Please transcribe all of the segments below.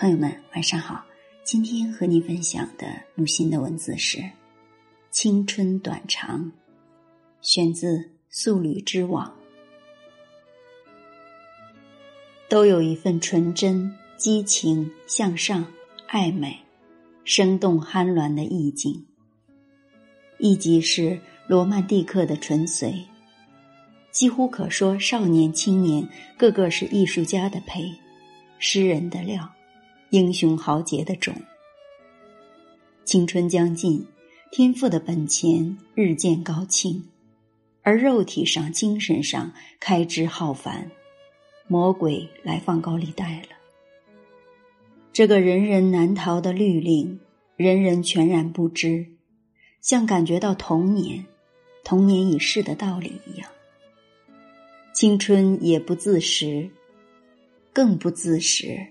朋友们，晚上好。今天和您分享的木心的文字是《青春短长》，选自《素履之网》。都有一份纯真、激情、向上、爱美、生动酣鸾的意境，亦即是罗曼蒂克的纯粹。几乎可说，少年、青年个个是艺术家的胚，诗人的料。英雄豪杰的种，青春将近，天赋的本钱日渐高清，而肉体上、精神上开支浩繁，魔鬼来放高利贷了。这个人人难逃的律令，人人全然不知，像感觉到童年、童年已逝的道理一样。青春也不自食，更不自食。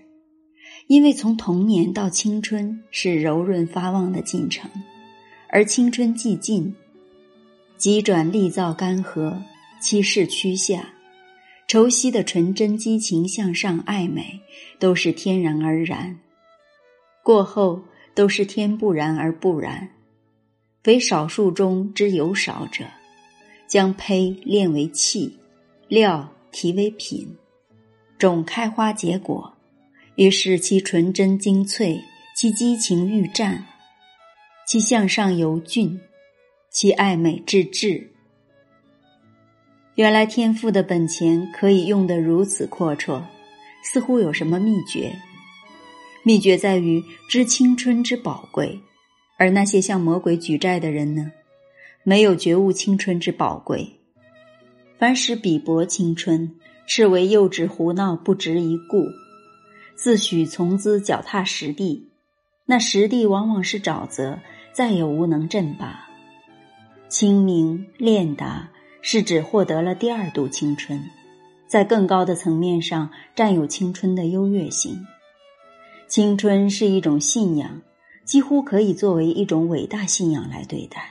因为从童年到青春是柔润发旺的进程，而青春既尽，急转力燥干涸，气势趋下，愁惜的纯真激情向上爱美，都是天然而然。过后都是天不然而不然，非少数中之有少者，将胚炼为器，料提为品，种开花结果。于是，其纯真精粹，其激情欲战，其向上游俊，其爱美至至。原来天赋的本钱可以用得如此阔绰，似乎有什么秘诀？秘诀在于知青春之宝贵，而那些向魔鬼举债的人呢？没有觉悟青春之宝贵，凡是鄙薄青春，视为幼稚胡闹，不值一顾。自诩从兹脚踏实地，那实地往往是沼泽，再也无能振拔。清明练达是指获得了第二度青春，在更高的层面上占有青春的优越性。青春是一种信仰，几乎可以作为一种伟大信仰来对待。